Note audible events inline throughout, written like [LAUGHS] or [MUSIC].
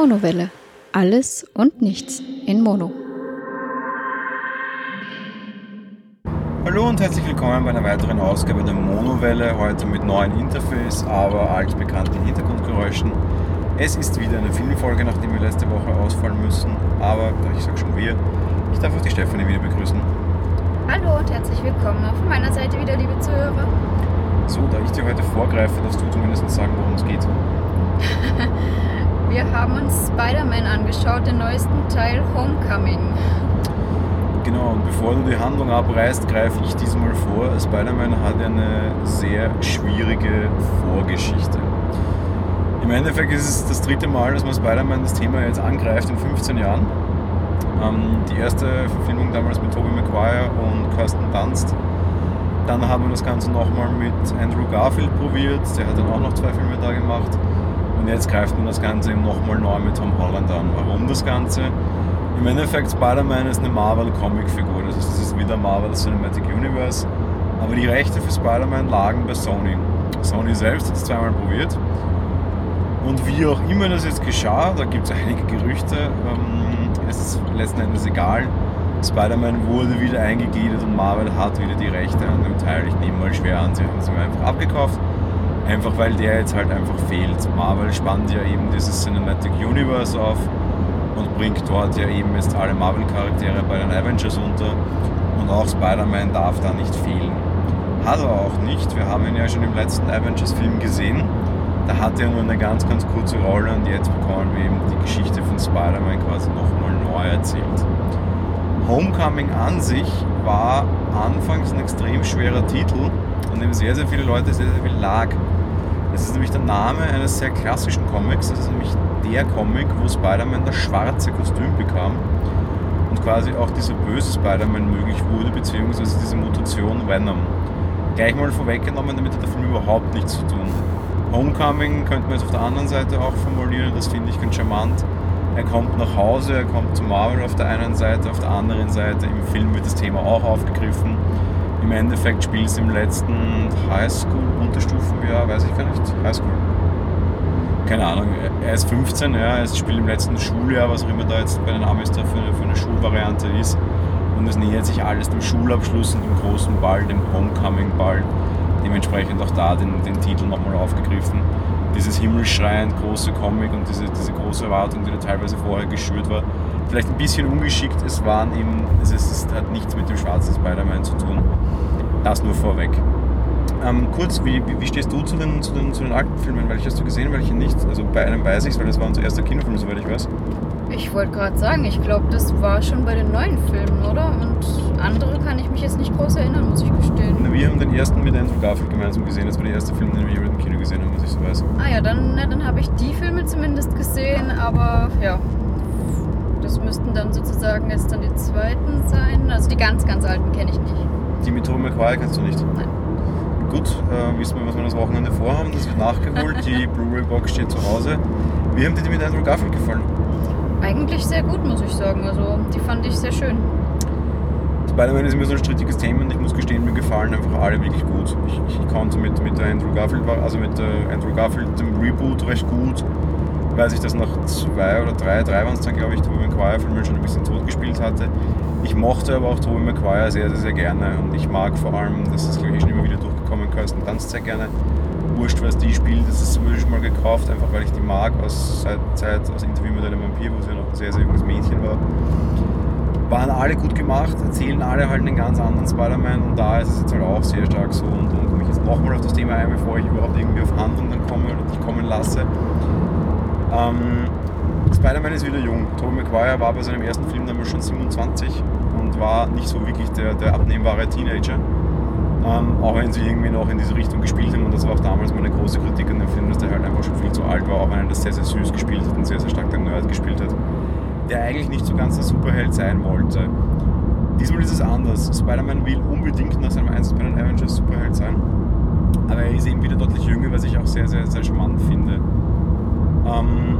Monowelle. Alles und nichts in Mono. Hallo und herzlich willkommen bei einer weiteren Ausgabe der Monowelle. Heute mit neuen Interface, aber altbekannten Hintergrundgeräuschen. Es ist wieder eine Filmfolge, nachdem wir letzte Woche ausfallen müssen. Aber ich sage schon wir. Ich darf auch die Stefanie wieder begrüßen. Hallo und herzlich willkommen auch von meiner Seite wieder, liebe Zuhörer. So, da ich dir heute vorgreife, dass du zumindest sagen, worum es geht. [LAUGHS] Wir haben uns Spider-Man angeschaut, den neuesten Teil Homecoming. Genau, und bevor du die Handlung abreißt, greife ich diesmal vor. Spider-Man hat eine sehr schwierige Vorgeschichte. Im Endeffekt ist es das dritte Mal, dass man Spider-Man das Thema jetzt angreift in 15 Jahren. Ähm, die erste Verfilmung damals mit Tobey Maguire und Kirsten Dunst. Dann haben wir das Ganze nochmal mit Andrew Garfield probiert, der hat dann auch noch zwei Filme da gemacht. Und jetzt greift man das Ganze eben nochmal neu mit Tom Holland an. Warum das Ganze? Im Endeffekt, Spider-Man ist eine Marvel-Comic-Figur, das heißt, es ist wieder Marvel Cinematic Universe. Aber die Rechte für Spider-Man lagen bei Sony. Sony selbst hat es zweimal probiert. Und wie auch immer das jetzt geschah, da gibt es [LAUGHS] einige Gerüchte, ähm, es ist letzten Endes egal. Spider-Man wurde wieder eingegliedert und Marvel hat wieder die Rechte an dem Teil. Ich nehme mal schwer an, sie haben es mir einfach abgekauft. Einfach weil der jetzt halt einfach fehlt. Marvel spannt ja eben dieses Cinematic Universe auf und bringt dort ja eben jetzt alle Marvel-Charaktere bei den Avengers unter. Und auch Spider-Man darf da nicht fehlen. Hat er auch nicht. Wir haben ihn ja schon im letzten Avengers-Film gesehen. Da hat er nur eine ganz, ganz kurze Rolle und jetzt bekommen wir eben die Geschichte von Spider-Man quasi nochmal neu erzählt. Homecoming an sich war anfangs ein extrem schwerer Titel, an dem sehr, sehr viele Leute sehr, sehr viel lag. Das ist nämlich der Name eines sehr klassischen Comics. Das ist nämlich der Comic, wo Spider-Man das schwarze Kostüm bekam und quasi auch dieser böse Spider-Man möglich wurde, beziehungsweise diese Mutation Venom. Gleich mal vorweggenommen, damit hat der Film überhaupt nichts zu tun. Homecoming könnte man jetzt auf der anderen Seite auch formulieren, das finde ich ganz charmant. Er kommt nach Hause, er kommt zu Marvel auf der einen Seite, auf der anderen Seite im Film wird das Thema auch aufgegriffen. Im Endeffekt spielt es im letzten Highschool-Unterstufenjahr, weiß ich gar nicht, Highschool. Keine Ahnung, er ist 15, ja, es spielt im letzten Schuljahr, was auch immer da jetzt bei den Amis da für eine, für eine Schulvariante ist. Und es nähert sich alles dem Schulabschluss und dem großen Ball, dem Homecoming-Ball. Dementsprechend auch da den, den Titel nochmal aufgegriffen. Dieses himmelschreiend große Comic und diese, diese große Erwartung, die da teilweise vorher geschürt war, vielleicht ein bisschen ungeschickt. Es waren eben, es, ist, es hat nichts mit dem schwarzen Spider-Man zu tun. Das nur vorweg. Ähm, kurz, wie, wie, wie, stehst du zu den, zu, den, zu den alten Filmen? Welche hast du gesehen, welche nicht? Also bei einem weiß ich es, weil das war unser erster Kinofilm, soweit ich weiß. Ich wollte gerade sagen, ich glaube, das war schon bei den neuen Filmen, oder? Und andere kann ich mich jetzt nicht groß erinnern, muss ich gestehen. Wir haben den ersten mit Andrew Garfield gemeinsam gesehen. Das war der erste Film, den wir mit dem Kino gesehen haben, was ich so weiß. Ah ja, dann, dann habe ich die Filme zumindest gesehen, aber ja, das müssten dann sozusagen jetzt dann die zweiten sein. Also die ganz, ganz alten kenne ich nicht. Die mit Tobey Maguire kennst du nicht? Nein. Gut, äh, wissen wir, was wir das Wochenende vorhaben. Das wird nachgeholt. die [LAUGHS] Blu-ray-Box steht zu Hause. Wie haben dir die mit Andrew Garfield gefallen? Eigentlich sehr gut, muss ich sagen. Also die fand ich sehr schön. Spider-Man ist immer so ein strittiges Thema und ich muss gestehen, mir gefallen einfach alle wirklich gut. Ich, ich konnte mit, mit Andrew Garfield, also mit äh, Andrew Garfield dem Reboot recht gut, weil sich das nach zwei oder drei, drei waren es dann glaube ich, Tobey Maguire-Filme schon ein bisschen tot gespielt hatte. Ich mochte aber auch Tobey Maguire sehr, sehr, sehr gerne und ich mag vor allem, das ist glaube ich schon immer wieder durchgekommen, Kirsten Dunst sehr gerne. Wurscht, was die spielt, das ist schon mal gekauft, einfach weil ich die mag aus seit Zeit aus Interview mit einem Vampir, wo sie noch ein sehr, sehr junges Mädchen war waren alle gut gemacht, erzählen alle halt einen ganz anderen Spider-Man und da ist es jetzt halt auch sehr stark so und, und mich jetzt nochmal auf das Thema ein, bevor ich überhaupt irgendwie auf Handlungen komme oder dich kommen lasse. Ähm, Spider-Man ist wieder jung. Tobey Maguire war bei seinem ersten Film damals schon 27 und war nicht so wirklich der, der abnehmbare Teenager. Ähm, auch wenn sie irgendwie noch in diese Richtung gespielt haben und das war auch damals meine große Kritik an dem Film, dass der halt einfach schon viel zu alt war, auch wenn er das sehr, sehr süß gespielt hat und sehr, sehr stark den Nerd gespielt hat der eigentlich nicht so ganz der Superheld sein wollte. Diesmal ist es anders. Spider-Man will unbedingt nach seinem Einsatz bei den Avengers Superheld sein. Aber er ist eben wieder deutlich jünger, was ich auch sehr, sehr, sehr charmant finde. Ähm,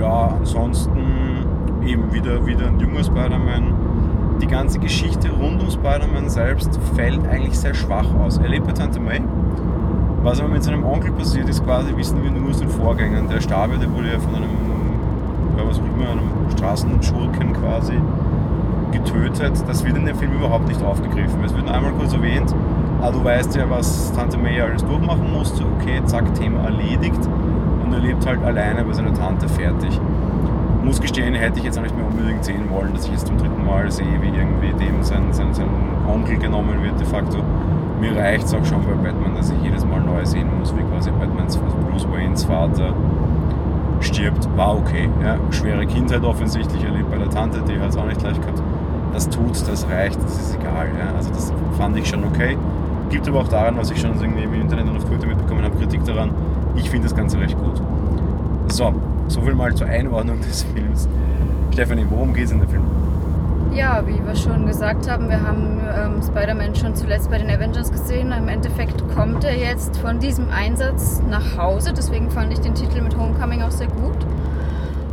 ja, ansonsten eben wieder, wieder ein junger Spider-Man. Die ganze Geschichte rund um Spider-Man selbst fällt eigentlich sehr schwach aus. Er lebt bei Tante May. Was aber mit seinem Onkel passiert ist, quasi wissen wir nur aus den Vorgängern. Der starb, der wurde ja von einem oder was auch immer, einem Straßenschurken quasi getötet. Das wird in dem Film überhaupt nicht aufgegriffen. Es wird nur einmal kurz erwähnt, ah, du weißt ja, was Tante May alles durchmachen musste, okay, zack, Thema erledigt und er lebt halt alleine bei seiner Tante fertig. Muss gestehen, hätte ich jetzt auch nicht mehr unbedingt sehen wollen, dass ich jetzt zum dritten Mal sehe, wie irgendwie dem sein, sein, sein Onkel genommen wird, de facto. Mir reicht es auch schon bei Batman, dass ich jedes Mal neu sehen muss, wie quasi Batmans, also Bruce Waynes Vater stirbt. War okay. Ja. Schwere Kindheit offensichtlich erlebt bei der Tante, die hat es auch nicht gleich gehabt. Das tut, das reicht, das ist egal. Ja. Also das fand ich schon okay. Gibt aber auch daran, was ich schon irgendwie im Internet und auf Twitter mitbekommen habe, Kritik daran. Ich finde das Ganze recht gut. So, soviel mal zur Einordnung des [LAUGHS] Films. Stefanie, worum geht es in dem Film? Ja, wie wir schon gesagt haben, wir haben ähm, Spider-Man schon zuletzt bei den Avengers gesehen. Im Endeffekt kommt er jetzt von diesem Einsatz nach Hause. Deswegen fand ich den Titel mit Homecoming auch sehr gut.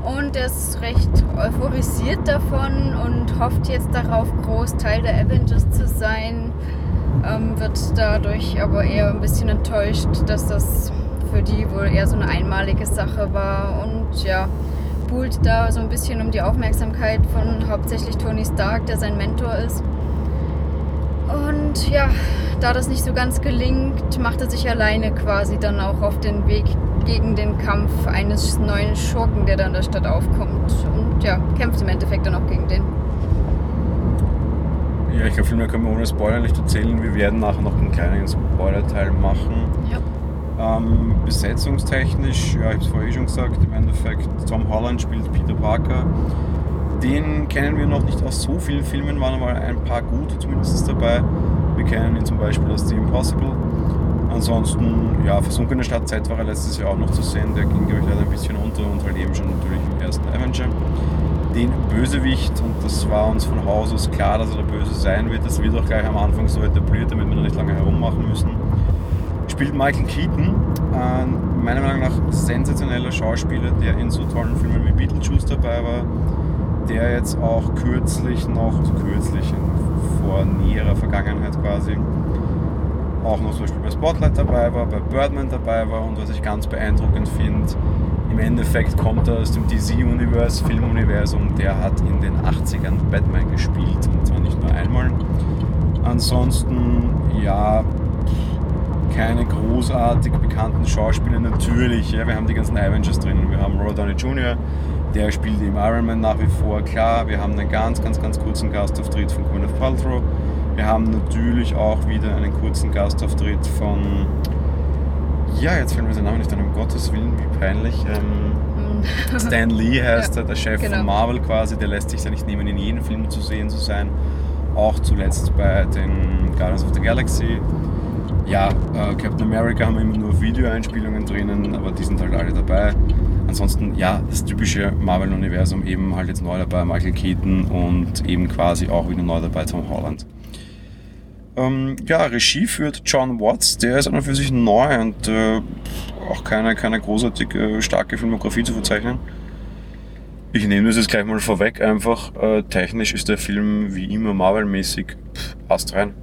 Und er ist recht euphorisiert davon und hofft jetzt darauf, groß Teil der Avengers zu sein. Ähm, wird dadurch aber eher ein bisschen enttäuscht, dass das für die wohl eher so eine einmalige Sache war. Und ja, buhlt da so ein bisschen um die Aufmerksamkeit von hauptsächlich Tony Stark, der sein Mentor ist. Und ja, da das nicht so ganz gelingt, macht er sich alleine quasi dann auch auf den Weg gegen den Kampf eines neuen Schurken, der da in der Stadt aufkommt. Und ja, kämpft im Endeffekt dann auch gegen den. Ja, ich glaube, viel mehr können wir ohne Spoiler nicht erzählen. Wir werden nachher noch einen kleinen Spoiler-Teil machen. Ja. Ähm, besetzungstechnisch, ja, ich habe es vorher eh schon gesagt, im Endeffekt Tom Holland spielt Peter Parker. Den kennen wir noch nicht aus so vielen Filmen, waren aber ein paar gute zumindest dabei. Wir kennen ihn zum Beispiel aus The Impossible. Ansonsten, ja, Versunkene Stadtzeit war er letztes Jahr auch noch zu sehen, der ging, glaube ich, leider ein bisschen unter und halt eben schon natürlich im ersten Avenger. Den Bösewicht, und das war uns von Haus aus klar, dass er der Böse sein wird, das wird auch gleich am Anfang so etabliert, damit wir da nicht lange herummachen müssen spielt Michael Keaton, ein meiner Meinung nach sensationeller Schauspieler, der in so tollen Filmen wie Beetlejuice dabei war, der jetzt auch kürzlich noch, also kürzlich, vor näherer Vergangenheit quasi, auch noch zum Beispiel bei Spotlight dabei war, bei Birdman dabei war und was ich ganz beeindruckend finde, im Endeffekt kommt er aus dem DC-Universe, Filmuniversum, der hat in den 80ern Batman gespielt und zwar nicht nur einmal. Ansonsten, ja, keine großartig bekannten Schauspieler. Natürlich, ja, wir haben die ganzen Avengers drin. Wir haben Robert Downey Jr., der spielt im Iron Man nach wie vor. Klar, wir haben einen ganz, ganz, ganz kurzen Gastauftritt von Gwyneth Paltrow. Wir haben natürlich auch wieder einen kurzen Gastauftritt von. Ja, jetzt fällt mir sein Name nicht an, um Gottes Willen, wie peinlich. Ähm, [LAUGHS] Stan Lee heißt ja, er, der Chef genau. von Marvel quasi, der lässt sich ja nicht nehmen, in jedem Film zu sehen zu sein. Auch zuletzt bei den Guardians of the Galaxy ja, äh, Captain America haben immer nur Videoeinspielungen drinnen, aber die sind halt alle dabei. Ansonsten, ja, das typische Marvel-Universum eben halt jetzt neu dabei, Michael Keaton und eben quasi auch wieder neu dabei Tom Holland. Ähm, ja, Regie führt John Watts, der ist an und für sich neu und äh, auch keine, keine großartig äh, starke Filmografie zu verzeichnen. Ich nehme das jetzt gleich mal vorweg, einfach äh, technisch ist der Film wie immer Marvel-mäßig passt rein.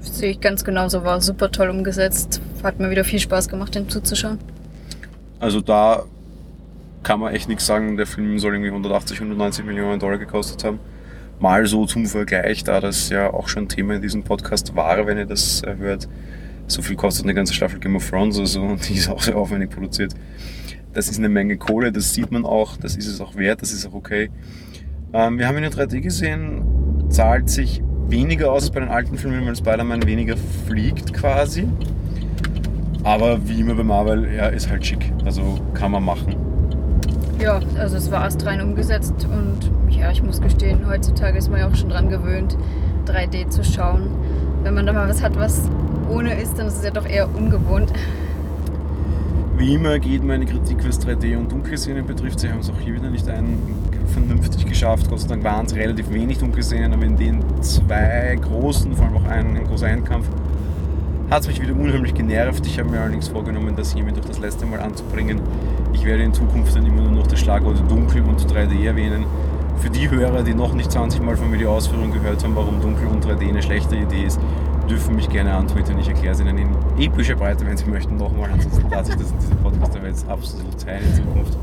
Sehe ich ganz genauso, war super toll umgesetzt. Hat mir wieder viel Spaß gemacht, dem zuzuschauen. Also da kann man echt nichts sagen. Der Film soll irgendwie 180, 190 Millionen Dollar gekostet haben. Mal so zum Vergleich, da das ja auch schon Thema in diesem Podcast war, wenn ihr das hört. So viel kostet eine ganze Staffel Game of Thrones, also [LAUGHS] die ist auch sehr aufwendig produziert. Das ist eine Menge Kohle, das sieht man auch, das ist es auch wert, das ist auch okay. Ähm, wir haben ihn in 3D gesehen, zahlt sich weniger aus als bei den alten Filmen, weil Spider-Man weniger fliegt quasi. Aber wie immer bei Marvel, ja, ist halt schick. Also kann man machen. Ja, also es war astrein umgesetzt und ja, ich muss gestehen, heutzutage ist man ja auch schon dran gewöhnt, 3D zu schauen. Wenn man da mal was hat, was ohne ist, dann ist es ja doch eher ungewohnt. Wie immer geht meine Kritik, was 3D und Dunkelszenen betrifft. Sie haben es auch hier wieder nicht ein, vernünftig geschafft. Gott sei Dank waren es relativ wenig Dunkelszenen, aber in den zwei großen, vor allem auch einen, ein großer Endkampf, hat es mich wieder unheimlich genervt. Ich habe mir allerdings vorgenommen, das hiermit durch das letzte Mal anzubringen. Ich werde in Zukunft dann immer nur noch das Schlagwort Dunkel und 3D erwähnen. Für die Hörer, die noch nicht 20 Mal von mir die Ausführung gehört haben, warum Dunkel und 3D eine schlechte Idee ist, dürfen mich gerne antwittern. Ich erkläre es Ihnen in epischer Breite, wenn Sie möchten, nochmal. Ansonsten lasse ich das in diesem Podcast aber jetzt absolut sein in Zukunft.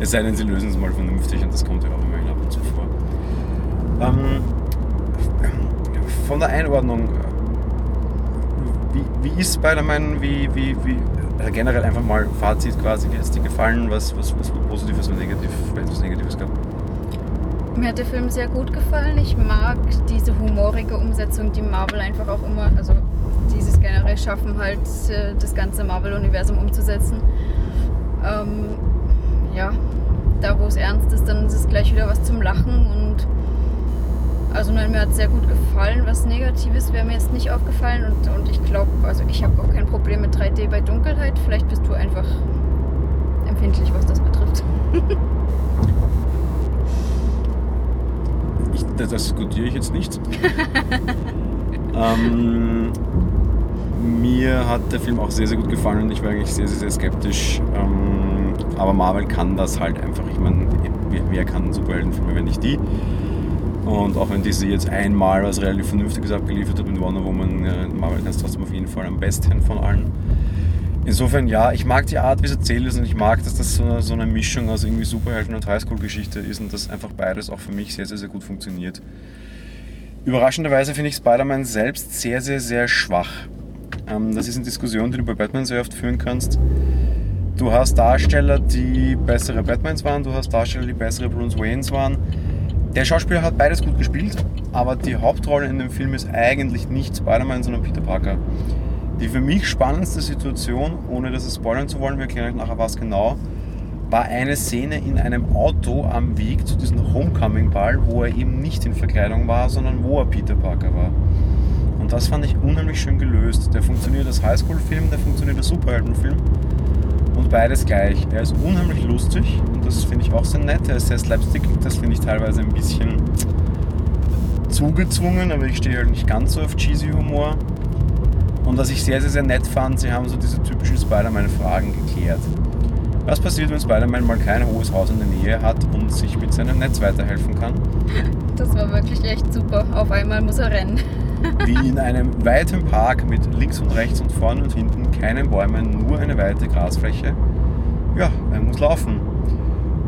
Es sei denn, sie lösen es mal vernünftig und das kommt ja auch immerhin ab und zu vor. Ähm, von der Einordnung, wie, wie ist Spider-Man, wie, wie, wie, also generell einfach mal Fazit quasi, wie hat es dir gefallen, was, was, was und Negatives, was Negatives gab? Mir hat der Film sehr gut gefallen. Ich mag diese humorige Umsetzung, die Marvel einfach auch immer, also dieses generell schaffen, halt äh, das ganze Marvel-Universum umzusetzen. Ähm, ja, da wo es ernst ist, dann ist es gleich wieder was zum Lachen und also nein, mir hat es sehr gut gefallen. Was Negatives wäre mir jetzt nicht aufgefallen und, und ich glaube, also ich habe auch kein Problem mit 3D bei Dunkelheit. Vielleicht bist du einfach empfindlich, was das betrifft. [LAUGHS] ich, das diskutiere ich jetzt nicht. [LAUGHS] ähm, mir hat der Film auch sehr, sehr gut gefallen und ich war eigentlich sehr, sehr, sehr skeptisch. Ähm, aber Marvel kann das halt einfach. Ich meine, wer kann Superheldenfilme, wenn nicht die? Und auch wenn diese jetzt einmal was relativ Vernünftiges abgeliefert hat mit Wonder Woman, Marvel kann es trotzdem auf jeden Fall am besten von allen. Insofern ja, ich mag die Art, wie es erzählt ist und ich mag, dass das so eine, so eine Mischung aus irgendwie Superhelden und Highschool-Geschichte ist und dass einfach beides auch für mich sehr, sehr, sehr gut funktioniert. Überraschenderweise finde ich Spider-Man selbst sehr, sehr, sehr schwach. Ähm, das ist eine Diskussion, die du bei Batman sehr oft führen kannst. Du hast Darsteller, die bessere Batmans waren, du hast Darsteller, die bessere Bruce Waynes waren. Der Schauspieler hat beides gut gespielt, aber die Hauptrolle in dem Film ist eigentlich nicht Spider-Man, sondern Peter Parker. Die für mich spannendste Situation, ohne das spoilern zu wollen, wir erklären euch nachher was genau, war eine Szene in einem Auto am Weg zu diesem Homecoming-Ball, wo er eben nicht in Verkleidung war, sondern wo er Peter Parker war. Und das fand ich unheimlich schön gelöst. Der funktioniert als Highschool-Film, der funktioniert als Superheldenfilm und beides gleich. Er ist unheimlich lustig und das finde ich auch sehr nett. Er ist sehr slapstickig, das finde ich teilweise ein bisschen zugezwungen, aber ich stehe halt nicht ganz so auf cheesy Humor. Und was ich sehr, sehr, sehr nett fand, sie haben so diese typischen Spider-Man-Fragen geklärt. Was passiert, wenn Spider-Man mal kein hohes Haus in der Nähe hat und sich mit seinem Netz weiterhelfen kann? Das war wirklich echt super. Auf einmal muss er rennen. Wie in einem weiten Park mit links und rechts und vorne und hinten keinen Bäumen, nur eine weite Grasfläche. Ja, er muss laufen.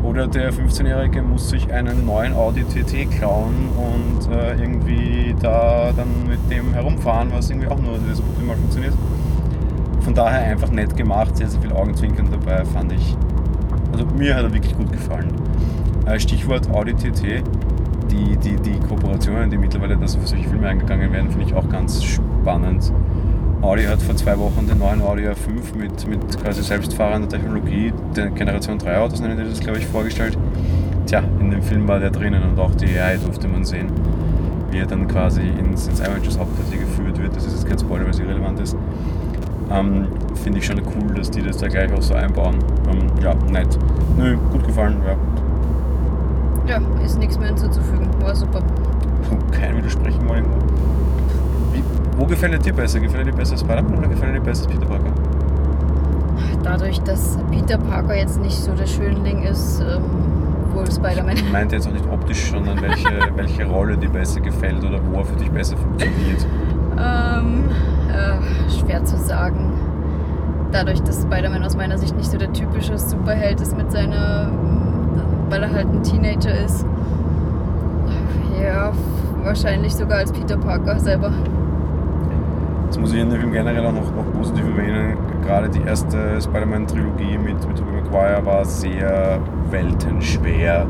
Oder der 15-Jährige muss sich einen neuen Audi TT klauen und äh, irgendwie da dann mit dem herumfahren, was irgendwie auch nur so gut wie mal funktioniert. Von daher einfach nett gemacht, sehr, sehr viel Augenzwinkern dabei, fand ich. Also mir hat er wirklich gut gefallen. Äh, Stichwort Audi TT. Die, die, die Kooperationen, die mittlerweile da für solche Filme eingegangen werden, finde ich auch ganz spannend. Audi hat vor zwei Wochen den neuen Audi A5 mit, mit quasi selbstfahrender Technologie, der Generation 3 Autos nennen die das, glaube ich, vorgestellt. Tja, in dem Film war der drinnen und auch die AI durfte man sehen, wie er dann quasi ins, ins Avengers Hauptquartier geführt wird. Das ist jetzt kein Spoiler, weil es irrelevant ist. Ähm, Finde ich schon cool, dass die das da gleich auch so einbauen. Ähm, ja, nett. Nö, gut gefallen, ja. Ja, ist nichts mehr hinzuzufügen. War super. Kein Widersprechen mal irgendwo. Wo gefällt dir besser? Gefällt dir besser Spider-Man oder gefällt dir besser Peter Parker? Dadurch, dass Peter Parker jetzt nicht so der Schönling ist, ähm, wohl Spider-Man. Ich meinte jetzt auch nicht optisch, sondern welche, [LAUGHS] welche Rolle dir besser gefällt oder wo er für dich besser funktioniert. Ähm, äh, schwer zu sagen. Dadurch, dass Spider-Man aus meiner Sicht nicht so der typische Superheld ist mit seiner, weil er halt ein Teenager ist. Ja, wahrscheinlich sogar als Peter Parker selber. Jetzt muss ich in dem Film generell auch noch, noch positiv erwähnen. Gerade die erste Spider-Man-Trilogie mit, mit Tobey Maguire war sehr weltenschwer.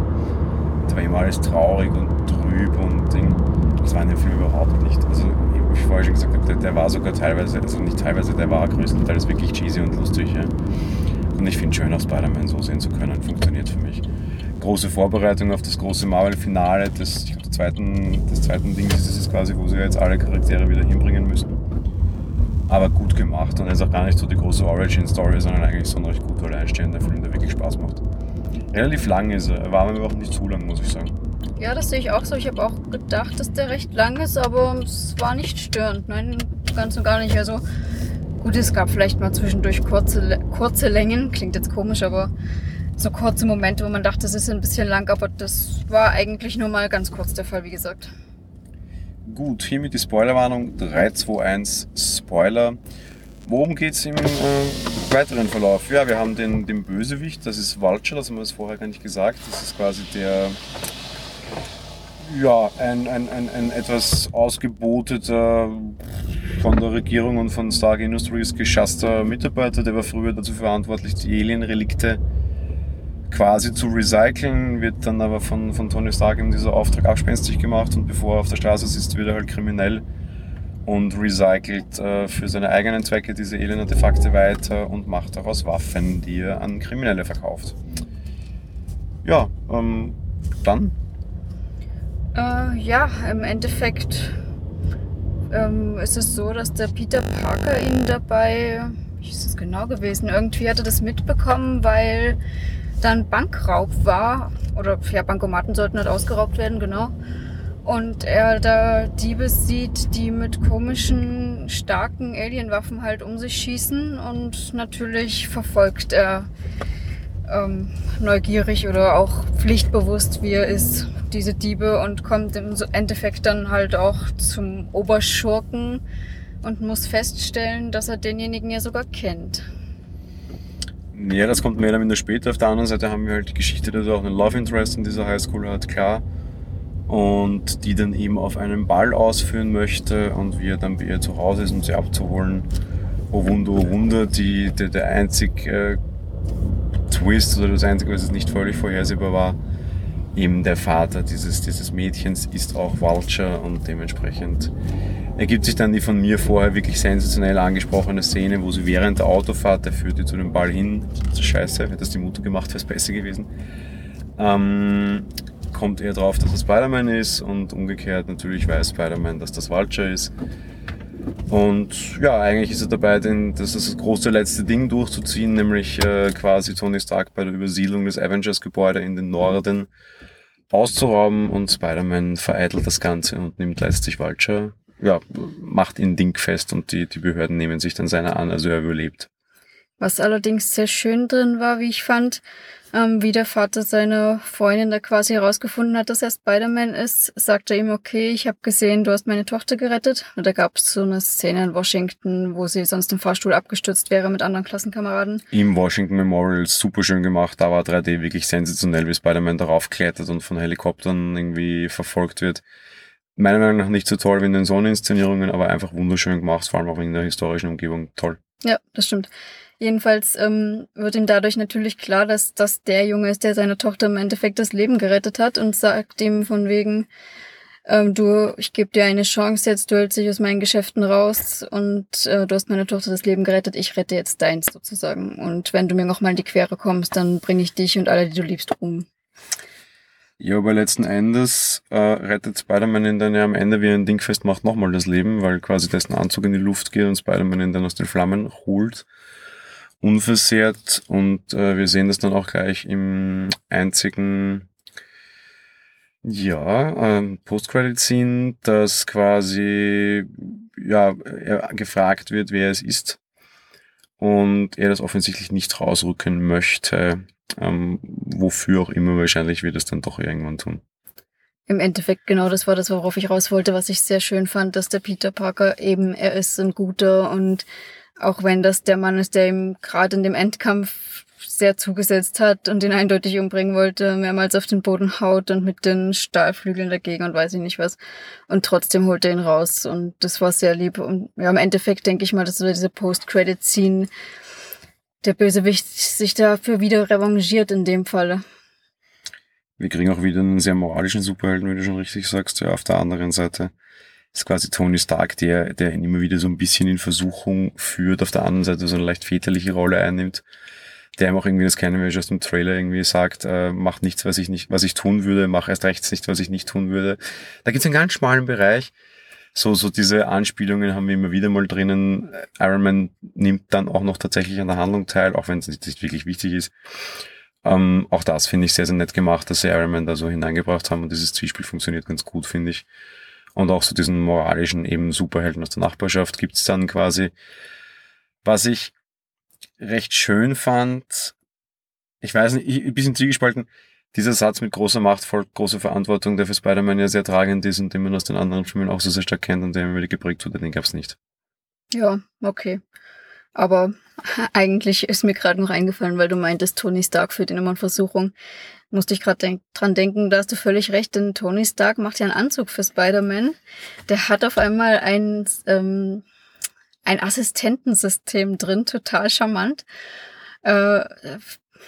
Da war immer alles traurig und trüb und Ding. Das war in dem Film überhaupt nicht. Also, wie ich vorher schon gesagt habe, der, der war sogar teilweise, also nicht teilweise, der war größtenteils wirklich cheesy und lustig. Ja. Und ich finde es schön, auch Spider-Man so sehen zu können. Funktioniert für mich. Große Vorbereitung auf das große Marvel-Finale des, zweiten, des zweiten Dings ist es quasi, wo sie jetzt alle Charaktere wieder hinbringen müssen aber gut gemacht und ist auch gar nicht so die große Origin-Story, sondern eigentlich so ein recht gut alleinstehender Film, der wirklich Spaß macht. Relativ lang ist er, war mir auch nicht zu lang, muss ich sagen. Ja, das sehe ich auch so. Ich habe auch gedacht, dass der recht lang ist, aber es war nicht störend. Nein, ganz und gar nicht. Also gut, es gab vielleicht mal zwischendurch kurze, kurze Längen, klingt jetzt komisch, aber so kurze Momente, wo man dachte, es ist ein bisschen lang, aber das war eigentlich nur mal ganz kurz der Fall, wie gesagt. Gut, hiermit die Spoilerwarnung 3, 2, 1, Spoiler. worum geht es im äh, weiteren Verlauf? Ja, wir haben den, den Bösewicht, das ist Vulture, das haben wir das vorher gar nicht gesagt. Das ist quasi der, ja, ein, ein, ein, ein etwas ausgeboteter, von der Regierung und von Stark Industries geschasster Mitarbeiter, der war früher dazu verantwortlich, die Alien-Relikte quasi zu recyceln, wird dann aber von, von Tony Stark in dieser Auftrag abspenstig gemacht und bevor er auf der Straße sitzt, wird er halt kriminell und recycelt äh, für seine eigenen Zwecke diese Alien-Artefakte weiter und macht daraus Waffen, die er an Kriminelle verkauft. Ja, ähm, dann? Äh, ja, im Endeffekt ähm, ist es so, dass der Peter Parker ihn dabei, wie ist es genau gewesen, irgendwie hat er das mitbekommen, weil dann Bankraub war, oder ja, Bankomaten sollten halt ausgeraubt werden, genau und er da Diebe sieht, die mit komischen, starken Alienwaffen halt um sich schießen und natürlich verfolgt er ähm, neugierig oder auch pflichtbewusst, wie er ist, diese Diebe und kommt im Endeffekt dann halt auch zum Oberschurken und muss feststellen, dass er denjenigen ja sogar kennt. Ja, das kommt mehr oder minder später. Auf der anderen Seite haben wir halt die Geschichte, dass er auch einen Love Interest in dieser Highschool hat, klar und die dann eben auf einen Ball ausführen möchte und wie er dann bei ihr zu Hause ist, um sie abzuholen. Oh Wunder, oh Wunder, die, der, der einzig äh, Twist oder das einzige, was es nicht völlig vorhersehbar war, eben der Vater dieses, dieses Mädchens ist auch Vulture und dementsprechend ergibt sich dann die von mir vorher wirklich sensationell angesprochene Szene, wo sie während der Autofahrt, der führt ihr zu dem Ball hin, scheiße, hätte das die Mutter gemacht, wäre es besser gewesen, ähm, kommt er drauf, dass es Spider-Man ist und umgekehrt natürlich weiß Spider-Man, dass das Vulture ist. Und ja, eigentlich ist er dabei, den, das, ist das große letzte Ding durchzuziehen, nämlich äh, quasi Tony Stark bei der Übersiedlung des Avengers-Gebäude in den Norden auszurauben und Spider-Man vereitelt das Ganze und nimmt letztlich Vulture, ja, macht ihn dingfest und die, die Behörden nehmen sich dann seiner an, also er überlebt. Was allerdings sehr schön drin war, wie ich fand, ähm, wie der Vater seine Freundin da quasi herausgefunden hat, dass er Spider-Man ist, sagt er ihm, okay, ich habe gesehen, du hast meine Tochter gerettet. Und da gab es so eine Szene in Washington, wo sie sonst im Fahrstuhl abgestürzt wäre mit anderen Klassenkameraden. Im Washington Memorial super schön gemacht, da war 3D wirklich sensationell, wie Spider-Man darauf klettert und von Helikoptern irgendwie verfolgt wird. Meiner Meinung nach nicht so toll wie in den Sonneninszenierungen, aber einfach wunderschön gemacht, vor allem auch in der historischen Umgebung. Toll. Ja, das stimmt. Jedenfalls ähm, wird ihm dadurch natürlich klar, dass das der Junge ist, der seiner Tochter im Endeffekt das Leben gerettet hat und sagt ihm von wegen, ähm, du, ich gebe dir eine Chance jetzt, du hältst dich aus meinen Geschäften raus und äh, du hast meiner Tochter das Leben gerettet, ich rette jetzt deins sozusagen. Und wenn du mir nochmal in die Quere kommst, dann bringe ich dich und alle, die du liebst, um. Ja, aber letzten Endes äh, rettet Spider-Man ihn dann ja am Ende, wie er ein Ding festmacht, nochmal das Leben, weil quasi dessen Anzug in die Luft geht und Spider-Man ihn dann aus den Flammen holt unversehrt und äh, wir sehen das dann auch gleich im einzigen ja, ähm, Post-Credit-Scene, dass quasi ja, er gefragt wird, wer es ist und er das offensichtlich nicht rausrücken möchte, ähm, wofür auch immer wahrscheinlich wird es dann doch irgendwann tun. Im Endeffekt genau das war das, worauf ich raus wollte, was ich sehr schön fand, dass der Peter Parker eben, er ist ein guter und auch wenn das der Mann ist, der ihm gerade in dem Endkampf sehr zugesetzt hat und ihn eindeutig umbringen wollte, mehrmals auf den Boden haut und mit den Stahlflügeln dagegen und weiß ich nicht was. Und trotzdem holt er ihn raus und das war sehr lieb. Und ja, im Endeffekt denke ich mal, dass diese Post-Credit-Scene der Bösewicht sich dafür wieder revanchiert in dem Falle. Wir kriegen auch wieder einen sehr moralischen Superhelden, wie du schon richtig sagst, ja, auf der anderen Seite ist quasi Tony Stark, der, der ihn immer wieder so ein bisschen in Versuchung führt, auf der anderen Seite so eine leicht väterliche Rolle einnimmt, der ihm auch irgendwie, das kennen wir aus dem Trailer, irgendwie sagt, äh, mach nichts, was ich nicht, was ich tun würde, mach erst rechts nicht, was ich nicht tun würde. Da gibt's einen ganz schmalen Bereich. So, so diese Anspielungen haben wir immer wieder mal drinnen. Iron Man nimmt dann auch noch tatsächlich an der Handlung teil, auch wenn es nicht wirklich wichtig ist. Ähm, auch das finde ich sehr, sehr nett gemacht, dass sie Iron Man da so hineingebracht haben und dieses Zwiespel funktioniert ganz gut, finde ich und auch so diesen moralischen eben Superhelden aus der Nachbarschaft gibt's dann quasi. Was ich recht schön fand, ich weiß nicht, ich, ein bisschen zwiegespalten, dieser Satz mit großer Macht folgt großer Verantwortung, der für Spider-Man ja sehr tragend ist und den man aus den anderen Filmen auch so sehr stark kennt und der mir wieder geprägt wurde, den gab's nicht. Ja, okay. Aber [LAUGHS] eigentlich ist mir gerade noch eingefallen, weil du meintest, Tony Stark führt ihn immer in Versuchung. Musste ich gerade denk dran denken, da hast du völlig recht, denn Tony Stark macht ja einen Anzug für Spider-Man. Der hat auf einmal ein, ähm, ein Assistentensystem drin, total charmant. Äh,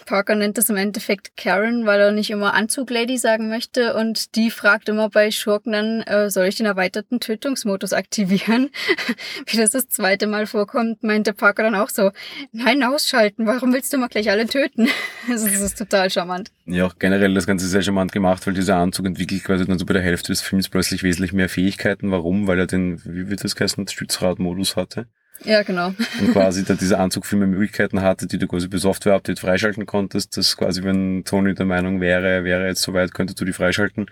Parker nennt das im Endeffekt Karen, weil er nicht immer Anzuglady sagen möchte und die fragt immer bei Schurken dann, äh, soll ich den erweiterten Tötungsmodus aktivieren? [LAUGHS] Wie das das zweite Mal vorkommt, meinte Parker dann auch so, nein, ausschalten, warum willst du mal gleich alle töten? [LAUGHS] also das ist total charmant. Ja, auch generell das Ganze sehr charmant gemacht, weil dieser Anzug entwickelt quasi dann so bei der Hälfte des Films plötzlich wesentlich mehr Fähigkeiten. Warum? Weil er den, wie wird das heißen, Stützradmodus hatte. Ja, genau. [LAUGHS] Und quasi da dieser Anzug viel mehr Möglichkeiten hatte, die du quasi per Software-Update freischalten konntest, dass quasi, wenn Tony der Meinung wäre, er wäre jetzt soweit, könntest du die freischalten.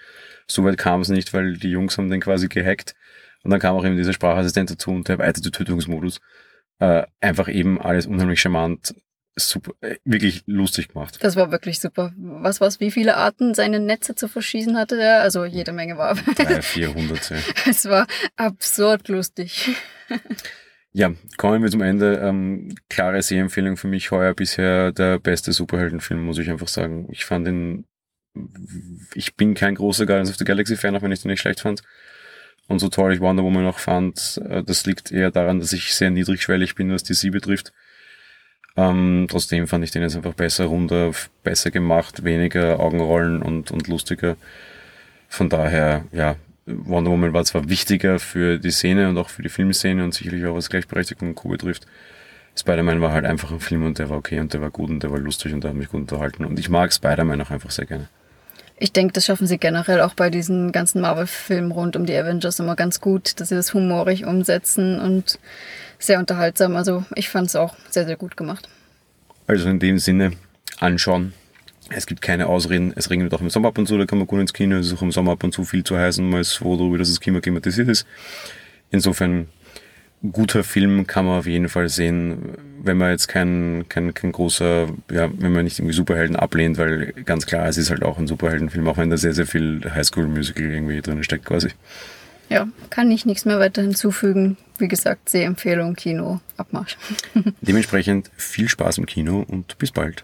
Soweit kam es nicht, weil die Jungs haben den quasi gehackt. Und dann kam auch eben dieser Sprachassistent dazu und der erweiterte Tötungsmodus. Äh, einfach eben alles unheimlich charmant, super, äh, wirklich lustig gemacht. Das war wirklich super. Was war's, wie viele Arten seine Netze zu verschießen hatte der? Also jede Menge war. Drei, vierhunderte. [LAUGHS] Es war absurd lustig. [LAUGHS] Ja, kommen wir zum Ende. Ähm, klare Sehempfehlung für mich heuer bisher der beste Superheldenfilm, muss ich einfach sagen. Ich fand ihn, ich bin kein großer Guardians of the Galaxy Fan, auch wenn ich den nicht schlecht fand. Und so toll ich Wonder Woman auch fand, äh, das liegt eher daran, dass ich sehr niedrigschwellig bin, was die sie betrifft. Ähm, trotzdem fand ich den jetzt einfach besser, runder, besser gemacht, weniger Augenrollen und, und lustiger. Von daher, ja, Wonder Woman war zwar wichtiger für die Szene und auch für die Filmszene und sicherlich auch was Gleichberechtigung und Co. betrifft. Spider-Man war halt einfach ein Film und der war okay und der war gut und der war lustig und der hat mich gut unterhalten. Und ich mag Spider-Man auch einfach sehr gerne. Ich denke, das schaffen sie generell auch bei diesen ganzen Marvel-Filmen rund um die Avengers immer ganz gut, dass sie das humorig umsetzen und sehr unterhaltsam. Also ich fand es auch sehr, sehr gut gemacht. Also in dem Sinne anschauen, es gibt keine Ausreden. Es regnet auch im Sommer ab und zu, da kann man gut ins Kino. Es ist auch im Sommer ab und zu viel zu heiß und man ist froh darüber, dass das Klima klimatisiert ist. Insofern, guter Film kann man auf jeden Fall sehen, wenn man jetzt kein, kein, kein großer, ja, wenn man nicht irgendwie Superhelden ablehnt, weil ganz klar, es ist halt auch ein Superheldenfilm, auch wenn da sehr, sehr viel Highschool-Musical irgendwie drin steckt quasi. Ja, kann ich nichts mehr weiter hinzufügen. Wie gesagt, Sehempfehlung, Kino, Abmarsch. [LAUGHS] Dementsprechend viel Spaß im Kino und bis bald.